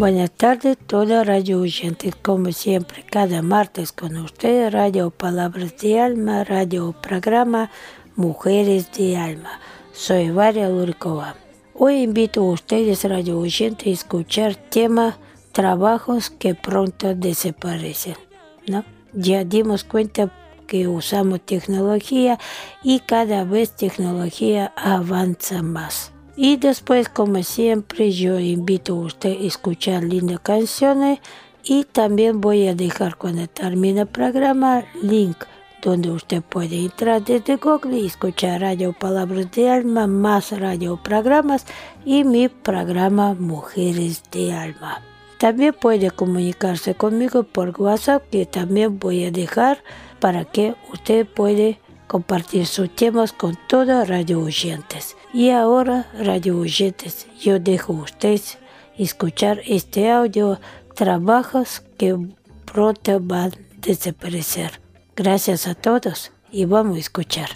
Buenas tardes, toda radio oyentes, como siempre, cada martes con ustedes, Radio Palabras de Alma, Radio Programa Mujeres de Alma. Soy Varia Lurkova. Hoy invito a ustedes, radio oyentes, a escuchar tema trabajos que pronto desaparecen. ¿no? Ya dimos cuenta que usamos tecnología y cada vez tecnología avanza más. Y después, como siempre, yo invito a usted a escuchar lindas canciones y también voy a dejar cuando termine el programa link donde usted puede entrar desde Google y escuchar Radio Palabras de Alma, más radio programas y mi programa Mujeres de Alma. También puede comunicarse conmigo por WhatsApp que también voy a dejar para que usted puede compartir sus temas con todos radio oyentes. Y ahora, radio oyentes, yo dejo a ustedes escuchar este audio, trabajos que pronto van a desaparecer. Gracias a todos y vamos a escuchar.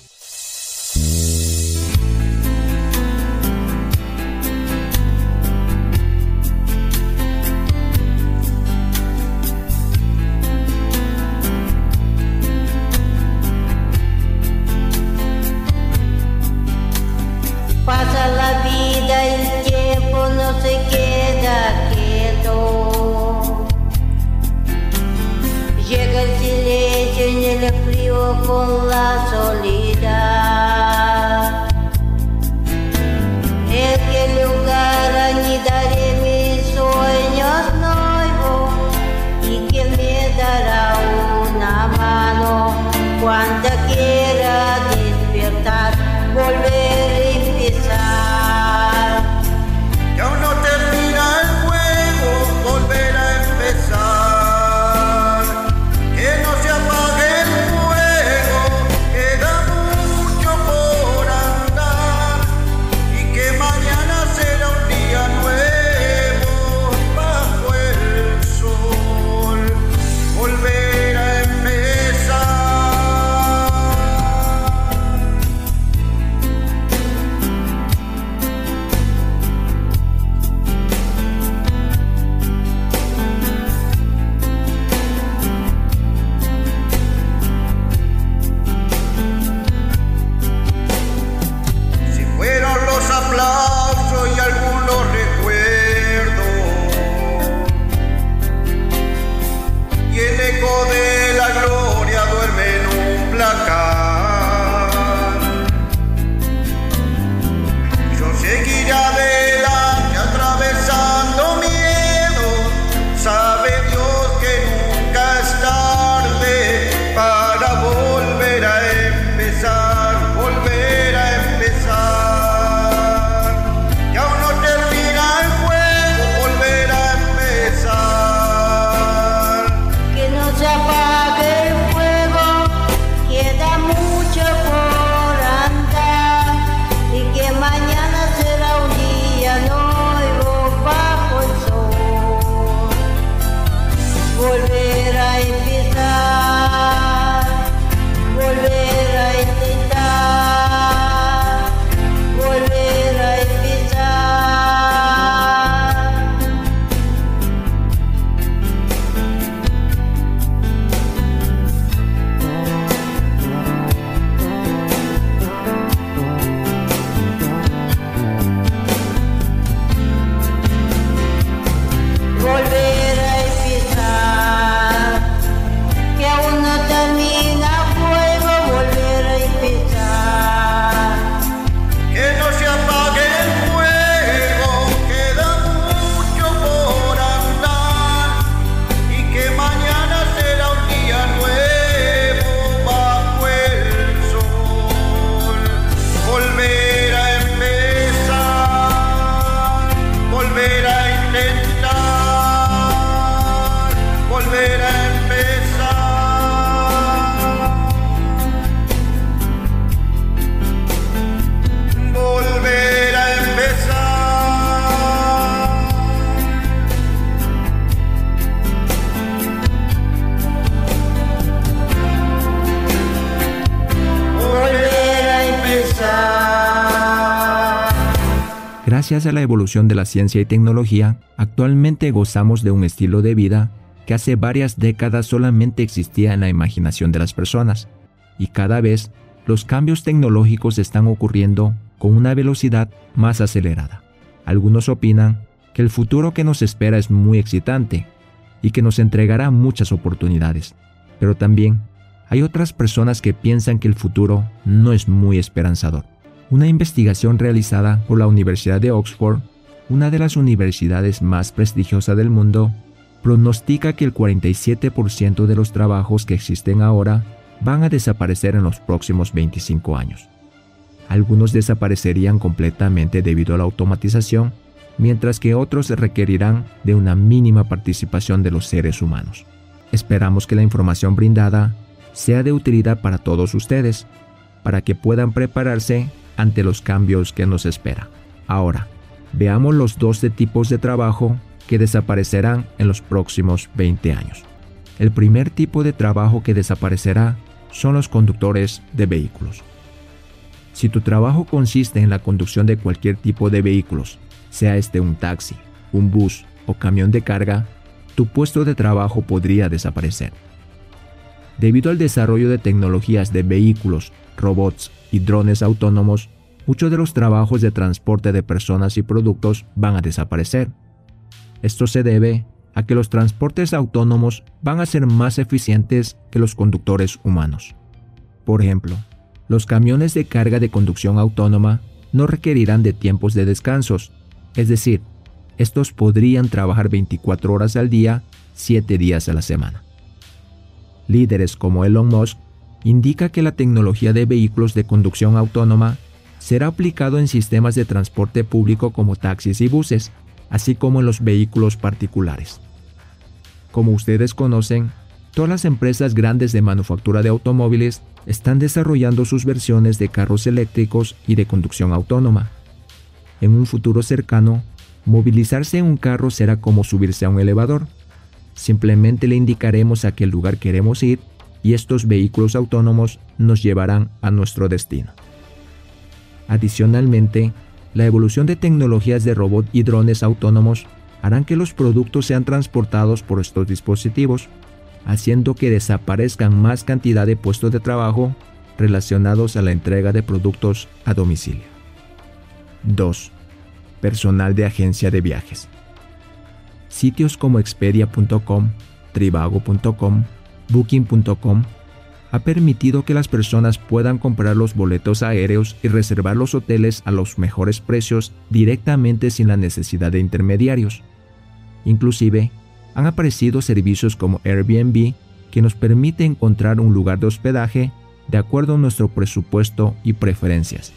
Gracias a la evolución de la ciencia y tecnología, actualmente gozamos de un estilo de vida que hace varias décadas solamente existía en la imaginación de las personas, y cada vez los cambios tecnológicos están ocurriendo con una velocidad más acelerada. Algunos opinan que el futuro que nos espera es muy excitante y que nos entregará muchas oportunidades, pero también hay otras personas que piensan que el futuro no es muy esperanzador. Una investigación realizada por la Universidad de Oxford, una de las universidades más prestigiosas del mundo, pronostica que el 47% de los trabajos que existen ahora van a desaparecer en los próximos 25 años. Algunos desaparecerían completamente debido a la automatización, mientras que otros requerirán de una mínima participación de los seres humanos. Esperamos que la información brindada sea de utilidad para todos ustedes, para que puedan prepararse ante los cambios que nos espera. Ahora, veamos los 12 tipos de trabajo que desaparecerán en los próximos 20 años. El primer tipo de trabajo que desaparecerá son los conductores de vehículos. Si tu trabajo consiste en la conducción de cualquier tipo de vehículos, sea este un taxi, un bus o camión de carga, tu puesto de trabajo podría desaparecer. Debido al desarrollo de tecnologías de vehículos, robots y drones autónomos, muchos de los trabajos de transporte de personas y productos van a desaparecer. Esto se debe a que los transportes autónomos van a ser más eficientes que los conductores humanos. Por ejemplo, los camiones de carga de conducción autónoma no requerirán de tiempos de descansos, es decir, estos podrían trabajar 24 horas al día, 7 días a la semana. Líderes como Elon Musk indica que la tecnología de vehículos de conducción autónoma será aplicado en sistemas de transporte público como taxis y buses, así como en los vehículos particulares. Como ustedes conocen, todas las empresas grandes de manufactura de automóviles están desarrollando sus versiones de carros eléctricos y de conducción autónoma. En un futuro cercano, movilizarse en un carro será como subirse a un elevador. Simplemente le indicaremos a qué lugar queremos ir y estos vehículos autónomos nos llevarán a nuestro destino. Adicionalmente, la evolución de tecnologías de robot y drones autónomos harán que los productos sean transportados por estos dispositivos, haciendo que desaparezcan más cantidad de puestos de trabajo relacionados a la entrega de productos a domicilio. 2. Personal de agencia de viajes. Sitios como expedia.com, tribago.com, booking.com ha permitido que las personas puedan comprar los boletos aéreos y reservar los hoteles a los mejores precios directamente sin la necesidad de intermediarios. Inclusive, han aparecido servicios como Airbnb que nos permite encontrar un lugar de hospedaje de acuerdo a nuestro presupuesto y preferencias.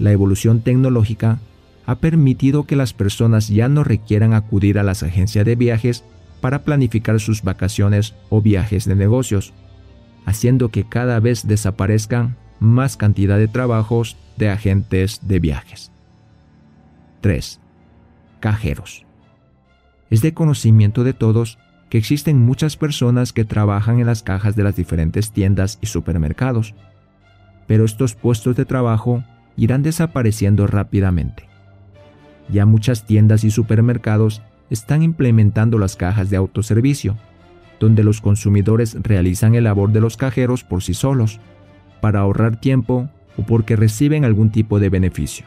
La evolución tecnológica ha permitido que las personas ya no requieran acudir a las agencias de viajes para planificar sus vacaciones o viajes de negocios, haciendo que cada vez desaparezcan más cantidad de trabajos de agentes de viajes. 3. Cajeros. Es de conocimiento de todos que existen muchas personas que trabajan en las cajas de las diferentes tiendas y supermercados, pero estos puestos de trabajo irán desapareciendo rápidamente. Ya muchas tiendas y supermercados están implementando las cajas de autoservicio, donde los consumidores realizan el labor de los cajeros por sí solos, para ahorrar tiempo o porque reciben algún tipo de beneficio.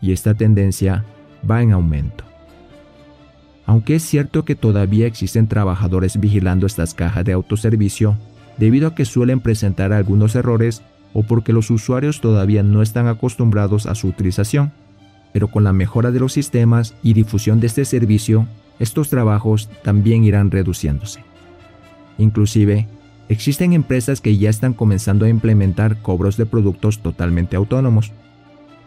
Y esta tendencia va en aumento. Aunque es cierto que todavía existen trabajadores vigilando estas cajas de autoservicio, debido a que suelen presentar algunos errores o porque los usuarios todavía no están acostumbrados a su utilización. Pero con la mejora de los sistemas y difusión de este servicio, estos trabajos también irán reduciéndose. Inclusive, existen empresas que ya están comenzando a implementar cobros de productos totalmente autónomos.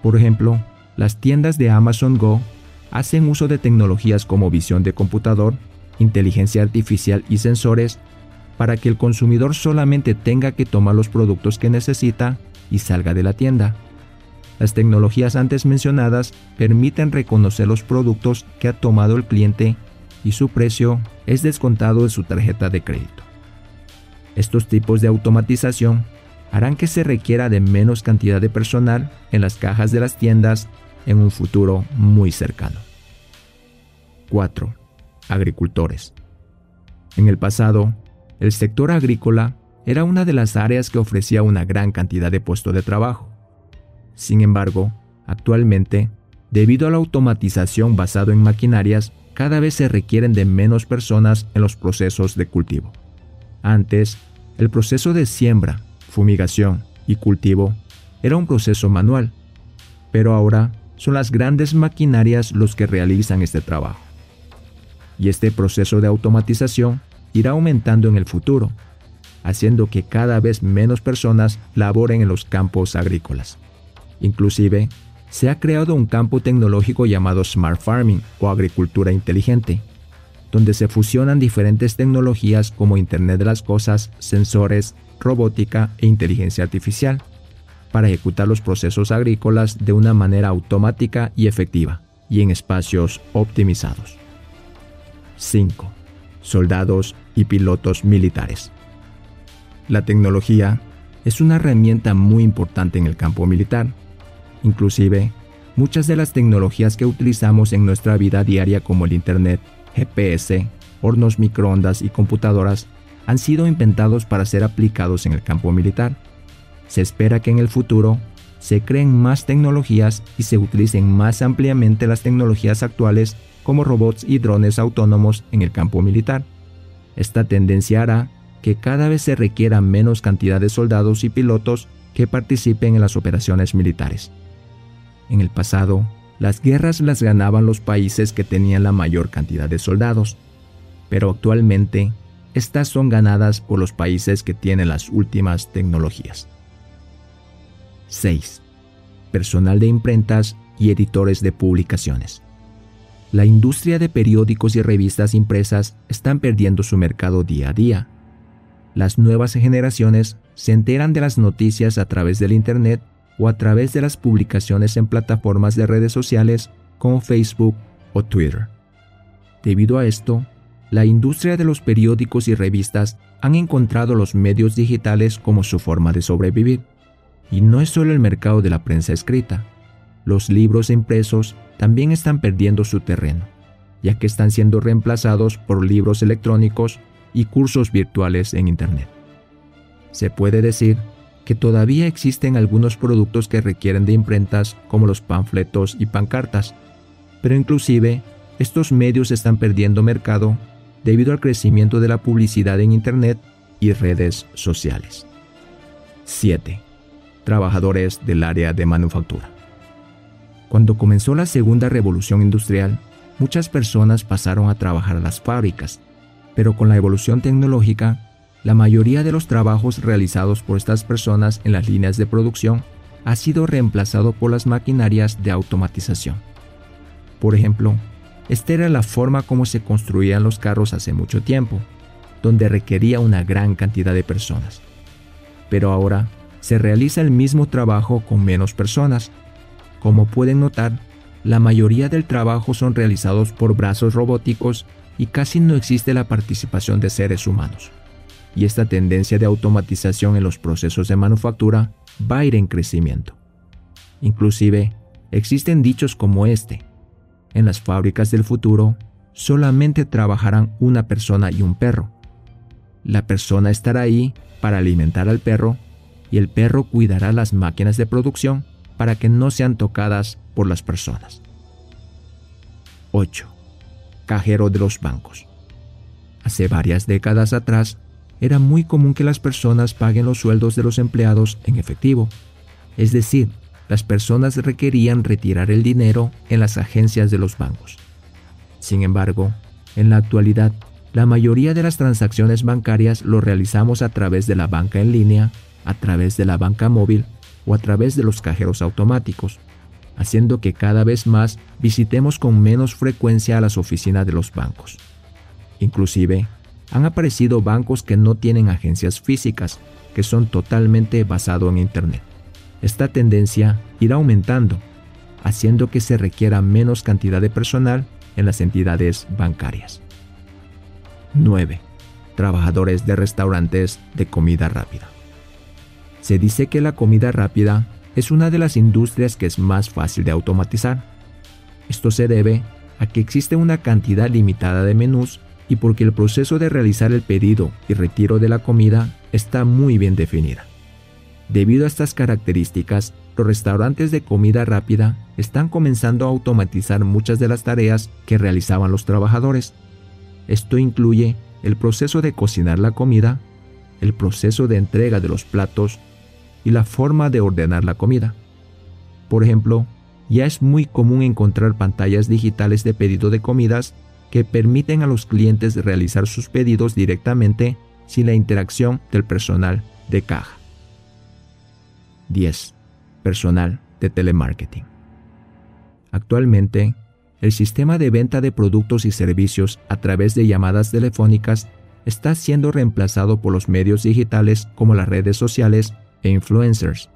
Por ejemplo, las tiendas de Amazon Go hacen uso de tecnologías como visión de computador, inteligencia artificial y sensores para que el consumidor solamente tenga que tomar los productos que necesita y salga de la tienda. Las tecnologías antes mencionadas permiten reconocer los productos que ha tomado el cliente y su precio es descontado de su tarjeta de crédito. Estos tipos de automatización harán que se requiera de menos cantidad de personal en las cajas de las tiendas en un futuro muy cercano. 4. Agricultores. En el pasado, el sector agrícola era una de las áreas que ofrecía una gran cantidad de puestos de trabajo. Sin embargo, actualmente, debido a la automatización basada en maquinarias, cada vez se requieren de menos personas en los procesos de cultivo. Antes, el proceso de siembra, fumigación y cultivo era un proceso manual, pero ahora son las grandes maquinarias los que realizan este trabajo. Y este proceso de automatización irá aumentando en el futuro, haciendo que cada vez menos personas laboren en los campos agrícolas. Inclusive, se ha creado un campo tecnológico llamado Smart Farming o agricultura inteligente, donde se fusionan diferentes tecnologías como Internet de las Cosas, sensores, robótica e inteligencia artificial, para ejecutar los procesos agrícolas de una manera automática y efectiva, y en espacios optimizados. 5. Soldados y pilotos militares. La tecnología es una herramienta muy importante en el campo militar, Inclusive, muchas de las tecnologías que utilizamos en nuestra vida diaria como el Internet, GPS, hornos microondas y computadoras han sido inventados para ser aplicados en el campo militar. Se espera que en el futuro se creen más tecnologías y se utilicen más ampliamente las tecnologías actuales como robots y drones autónomos en el campo militar. Esta tendencia hará que cada vez se requiera menos cantidad de soldados y pilotos que participen en las operaciones militares. En el pasado, las guerras las ganaban los países que tenían la mayor cantidad de soldados, pero actualmente estas son ganadas por los países que tienen las últimas tecnologías. 6. Personal de imprentas y editores de publicaciones. La industria de periódicos y revistas impresas están perdiendo su mercado día a día. Las nuevas generaciones se enteran de las noticias a través del Internet o a través de las publicaciones en plataformas de redes sociales como Facebook o Twitter. Debido a esto, la industria de los periódicos y revistas han encontrado los medios digitales como su forma de sobrevivir. Y no es solo el mercado de la prensa escrita. Los libros impresos también están perdiendo su terreno, ya que están siendo reemplazados por libros electrónicos y cursos virtuales en Internet. Se puede decir que todavía existen algunos productos que requieren de imprentas como los panfletos y pancartas, pero inclusive estos medios están perdiendo mercado debido al crecimiento de la publicidad en Internet y redes sociales. 7. Trabajadores del área de manufactura. Cuando comenzó la segunda revolución industrial, muchas personas pasaron a trabajar a las fábricas, pero con la evolución tecnológica la mayoría de los trabajos realizados por estas personas en las líneas de producción ha sido reemplazado por las maquinarias de automatización. Por ejemplo, esta era la forma como se construían los carros hace mucho tiempo, donde requería una gran cantidad de personas. Pero ahora se realiza el mismo trabajo con menos personas. Como pueden notar, la mayoría del trabajo son realizados por brazos robóticos y casi no existe la participación de seres humanos y esta tendencia de automatización en los procesos de manufactura va a ir en crecimiento. Inclusive, existen dichos como este. En las fábricas del futuro, solamente trabajarán una persona y un perro. La persona estará ahí para alimentar al perro y el perro cuidará las máquinas de producción para que no sean tocadas por las personas. 8. Cajero de los bancos. Hace varias décadas atrás, era muy común que las personas paguen los sueldos de los empleados en efectivo. Es decir, las personas requerían retirar el dinero en las agencias de los bancos. Sin embargo, en la actualidad, la mayoría de las transacciones bancarias lo realizamos a través de la banca en línea, a través de la banca móvil o a través de los cajeros automáticos, haciendo que cada vez más visitemos con menos frecuencia a las oficinas de los bancos. Inclusive, han aparecido bancos que no tienen agencias físicas, que son totalmente basados en Internet. Esta tendencia irá aumentando, haciendo que se requiera menos cantidad de personal en las entidades bancarias. 9. Trabajadores de restaurantes de comida rápida. Se dice que la comida rápida es una de las industrias que es más fácil de automatizar. Esto se debe a que existe una cantidad limitada de menús y porque el proceso de realizar el pedido y retiro de la comida está muy bien definida. Debido a estas características, los restaurantes de comida rápida están comenzando a automatizar muchas de las tareas que realizaban los trabajadores. Esto incluye el proceso de cocinar la comida, el proceso de entrega de los platos y la forma de ordenar la comida. Por ejemplo, ya es muy común encontrar pantallas digitales de pedido de comidas que permiten a los clientes realizar sus pedidos directamente sin la interacción del personal de caja. 10. Personal de telemarketing. Actualmente, el sistema de venta de productos y servicios a través de llamadas telefónicas está siendo reemplazado por los medios digitales como las redes sociales e influencers.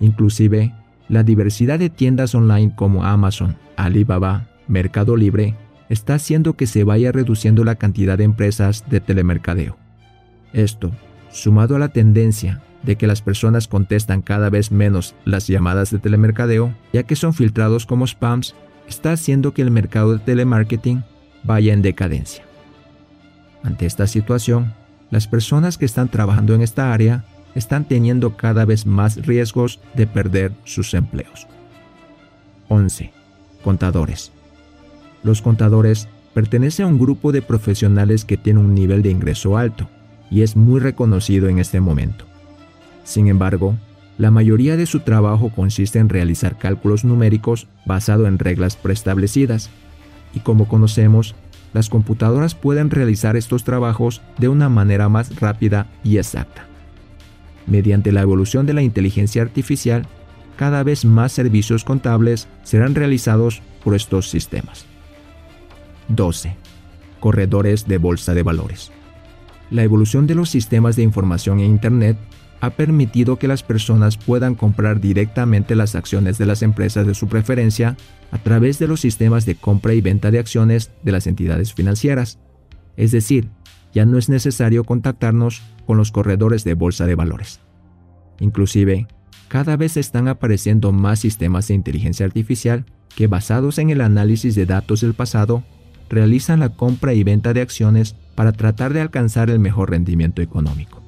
Inclusive, la diversidad de tiendas online como Amazon, Alibaba, Mercado Libre está haciendo que se vaya reduciendo la cantidad de empresas de telemercadeo. Esto, sumado a la tendencia de que las personas contestan cada vez menos las llamadas de telemercadeo, ya que son filtrados como spams, está haciendo que el mercado de telemarketing vaya en decadencia. Ante esta situación, las personas que están trabajando en esta área están teniendo cada vez más riesgos de perder sus empleos. 11. Contadores. Los contadores pertenecen a un grupo de profesionales que tiene un nivel de ingreso alto y es muy reconocido en este momento. Sin embargo, la mayoría de su trabajo consiste en realizar cálculos numéricos basado en reglas preestablecidas, y como conocemos, las computadoras pueden realizar estos trabajos de una manera más rápida y exacta. Mediante la evolución de la inteligencia artificial, cada vez más servicios contables serán realizados por estos sistemas. 12. Corredores de bolsa de valores. La evolución de los sistemas de información e Internet ha permitido que las personas puedan comprar directamente las acciones de las empresas de su preferencia a través de los sistemas de compra y venta de acciones de las entidades financieras. Es decir, ya no es necesario contactarnos con los corredores de bolsa de valores. Inclusive, cada vez están apareciendo más sistemas de inteligencia artificial que basados en el análisis de datos del pasado, realizan la compra y venta de acciones para tratar de alcanzar el mejor rendimiento económico.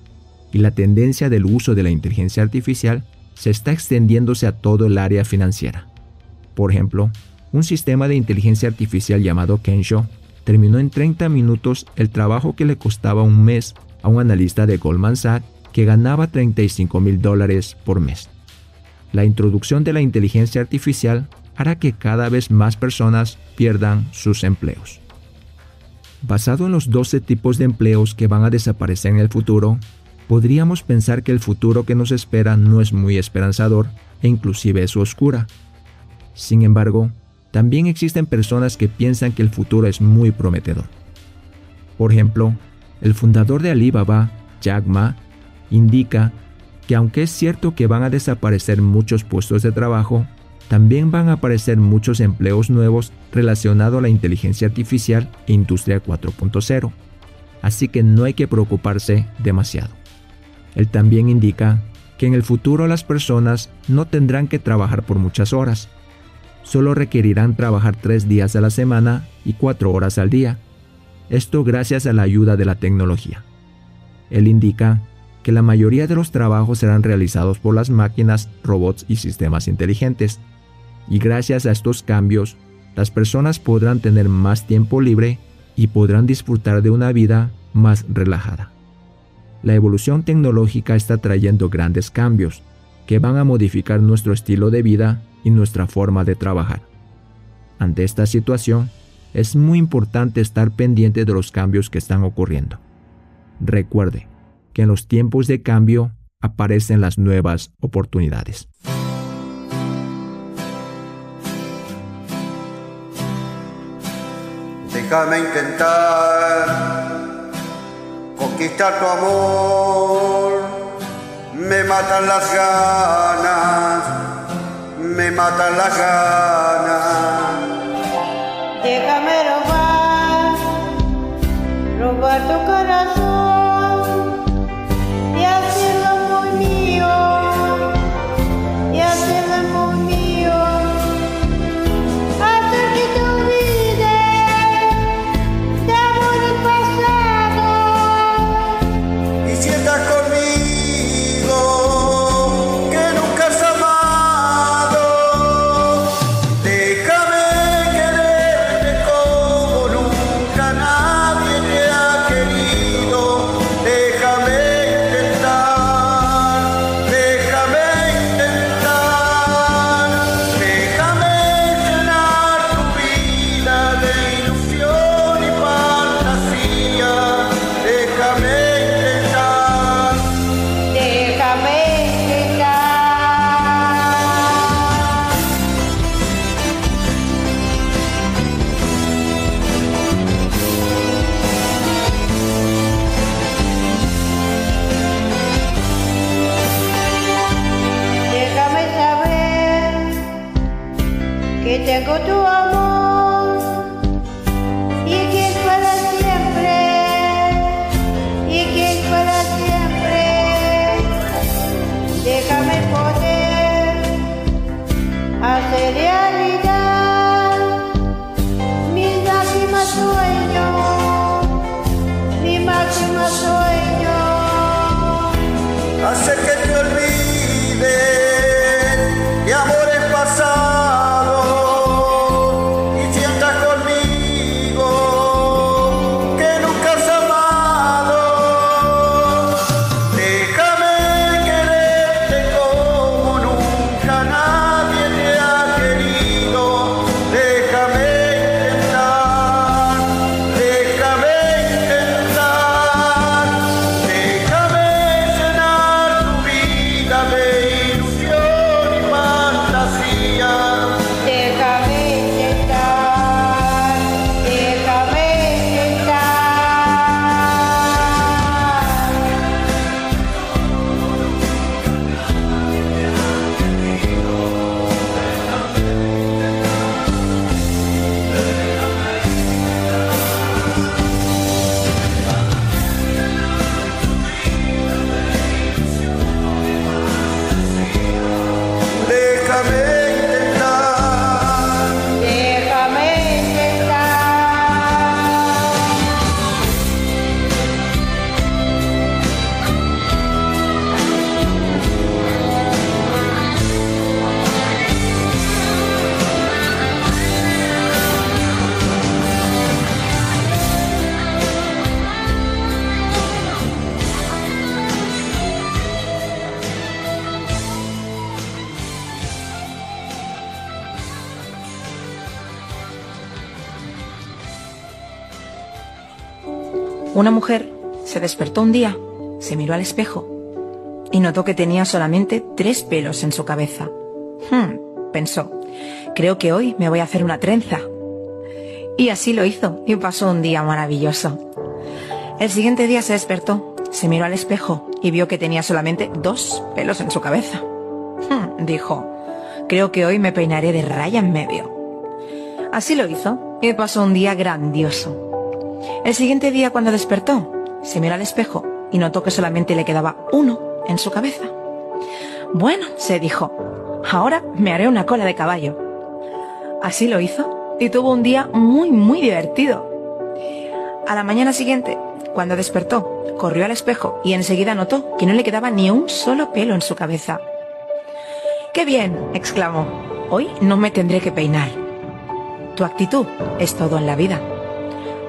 Y la tendencia del uso de la inteligencia artificial se está extendiéndose a todo el área financiera. Por ejemplo, un sistema de inteligencia artificial llamado Kensho terminó en 30 minutos el trabajo que le costaba un mes a un analista de Goldman Sachs que ganaba 35 mil dólares por mes. La introducción de la inteligencia artificial hará que cada vez más personas pierdan sus empleos. Basado en los 12 tipos de empleos que van a desaparecer en el futuro, podríamos pensar que el futuro que nos espera no es muy esperanzador e inclusive es oscura. Sin embargo, también existen personas que piensan que el futuro es muy prometedor. Por ejemplo, el fundador de Alibaba, Jack Ma, indica que aunque es cierto que van a desaparecer muchos puestos de trabajo, también van a aparecer muchos empleos nuevos relacionados a la inteligencia artificial e industria 4.0. Así que no hay que preocuparse demasiado. Él también indica que en el futuro las personas no tendrán que trabajar por muchas horas, solo requerirán trabajar tres días a la semana y cuatro horas al día. Esto gracias a la ayuda de la tecnología. Él indica que la mayoría de los trabajos serán realizados por las máquinas, robots y sistemas inteligentes. Y gracias a estos cambios, las personas podrán tener más tiempo libre y podrán disfrutar de una vida más relajada. La evolución tecnológica está trayendo grandes cambios que van a modificar nuestro estilo de vida y nuestra forma de trabajar. Ante esta situación, es muy importante estar pendiente de los cambios que están ocurriendo. Recuerde que en los tiempos de cambio aparecen las nuevas oportunidades. Déjame intentar conquistar tu amor, me matan las ganas me matan las ganas. Déjame robar, robar tu corazón Una mujer se despertó un día, se miró al espejo y notó que tenía solamente tres pelos en su cabeza. Hmm, pensó, creo que hoy me voy a hacer una trenza. Y así lo hizo y pasó un día maravilloso. El siguiente día se despertó, se miró al espejo y vio que tenía solamente dos pelos en su cabeza. Hmm, dijo, creo que hoy me peinaré de raya en medio. Así lo hizo y pasó un día grandioso. El siguiente día cuando despertó, se miró al espejo y notó que solamente le quedaba uno en su cabeza. Bueno, se dijo, ahora me haré una cola de caballo. Así lo hizo y tuvo un día muy, muy divertido. A la mañana siguiente, cuando despertó, corrió al espejo y enseguida notó que no le quedaba ni un solo pelo en su cabeza. ¡Qué bien! exclamó. Hoy no me tendré que peinar. Tu actitud es todo en la vida.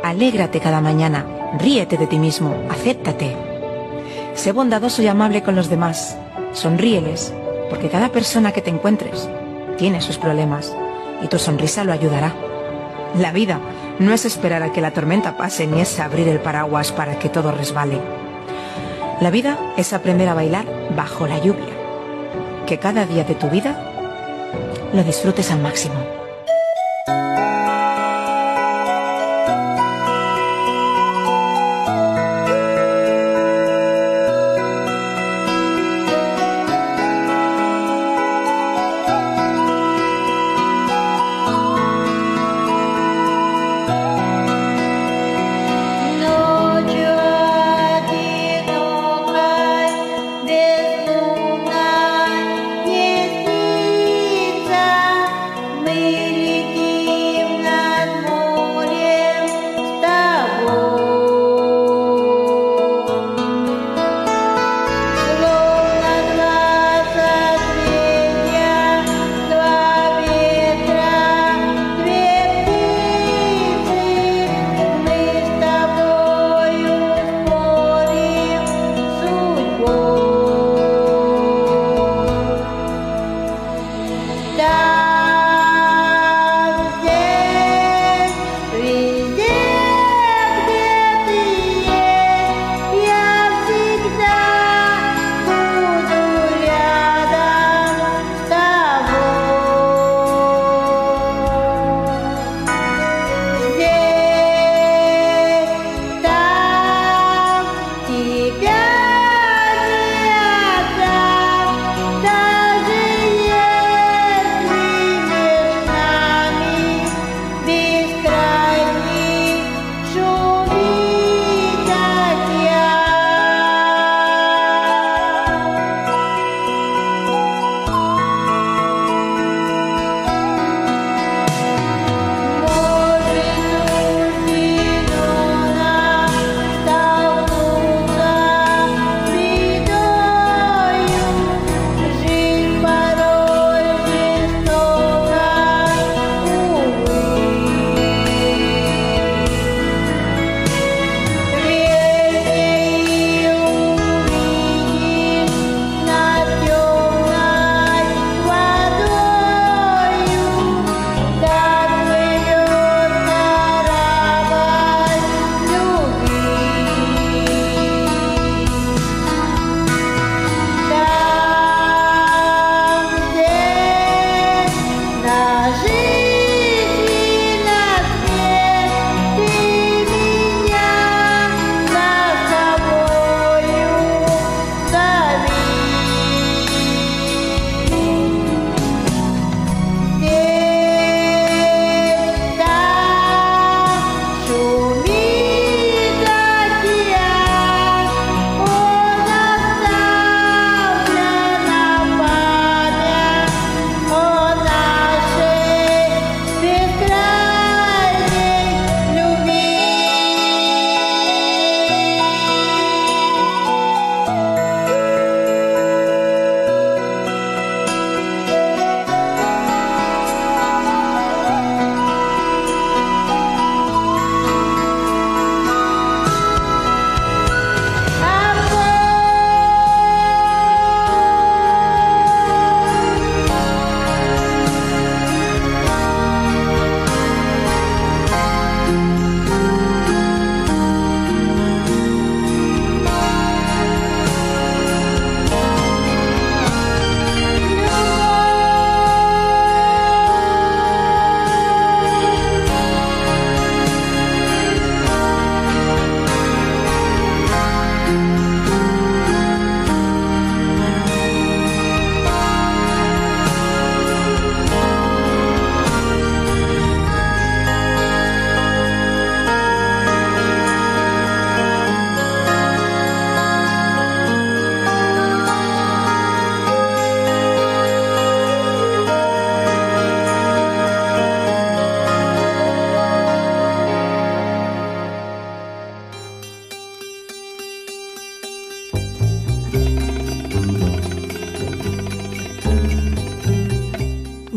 Alégrate cada mañana, ríete de ti mismo, acéptate. Sé bondadoso y amable con los demás. Sonríeles, porque cada persona que te encuentres tiene sus problemas y tu sonrisa lo ayudará. La vida no es esperar a que la tormenta pase ni es abrir el paraguas para que todo resbale. La vida es aprender a bailar bajo la lluvia. Que cada día de tu vida lo disfrutes al máximo.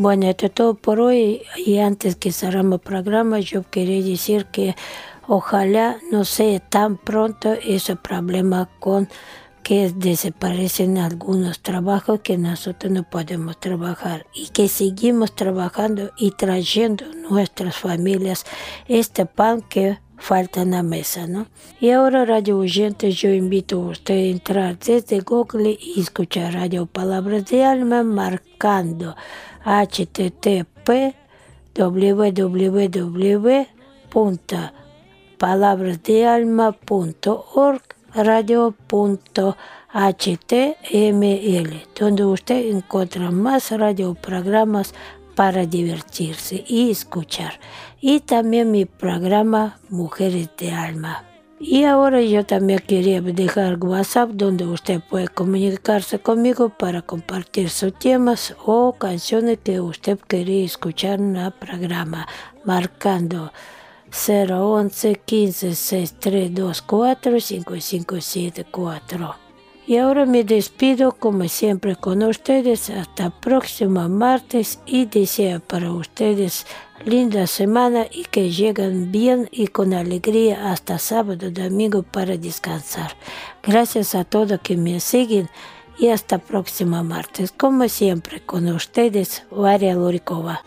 Bueno, esto es todo por hoy. Y antes que cerramos el programa, yo quería decir que ojalá no sea tan pronto ese problema con que desaparecen algunos trabajos que nosotros no podemos trabajar y que seguimos trabajando y trayendo nuestras familias este pan que falta en la mesa, ¿no? Y ahora, radio oyentes, yo invito a usted a entrar desde Google y escuchar Radio Palabras de Alma marcando http www.palabrasdealma.org radio.html, donde usted encuentra más radioprogramas para divertirse y escuchar. Y también mi programa Mujeres de Alma. Y ahora yo también quería dejar WhatsApp donde usted puede comunicarse conmigo para compartir sus temas o canciones que usted quería escuchar en el programa, marcando 011 15 6324 5574. Y ahora me despido como siempre con ustedes hasta próximo martes y deseo para ustedes linda semana y que lleguen bien y con alegría hasta sábado domingo para descansar. Gracias a todos que me siguen y hasta próximo martes como siempre con ustedes Varia Lurikova.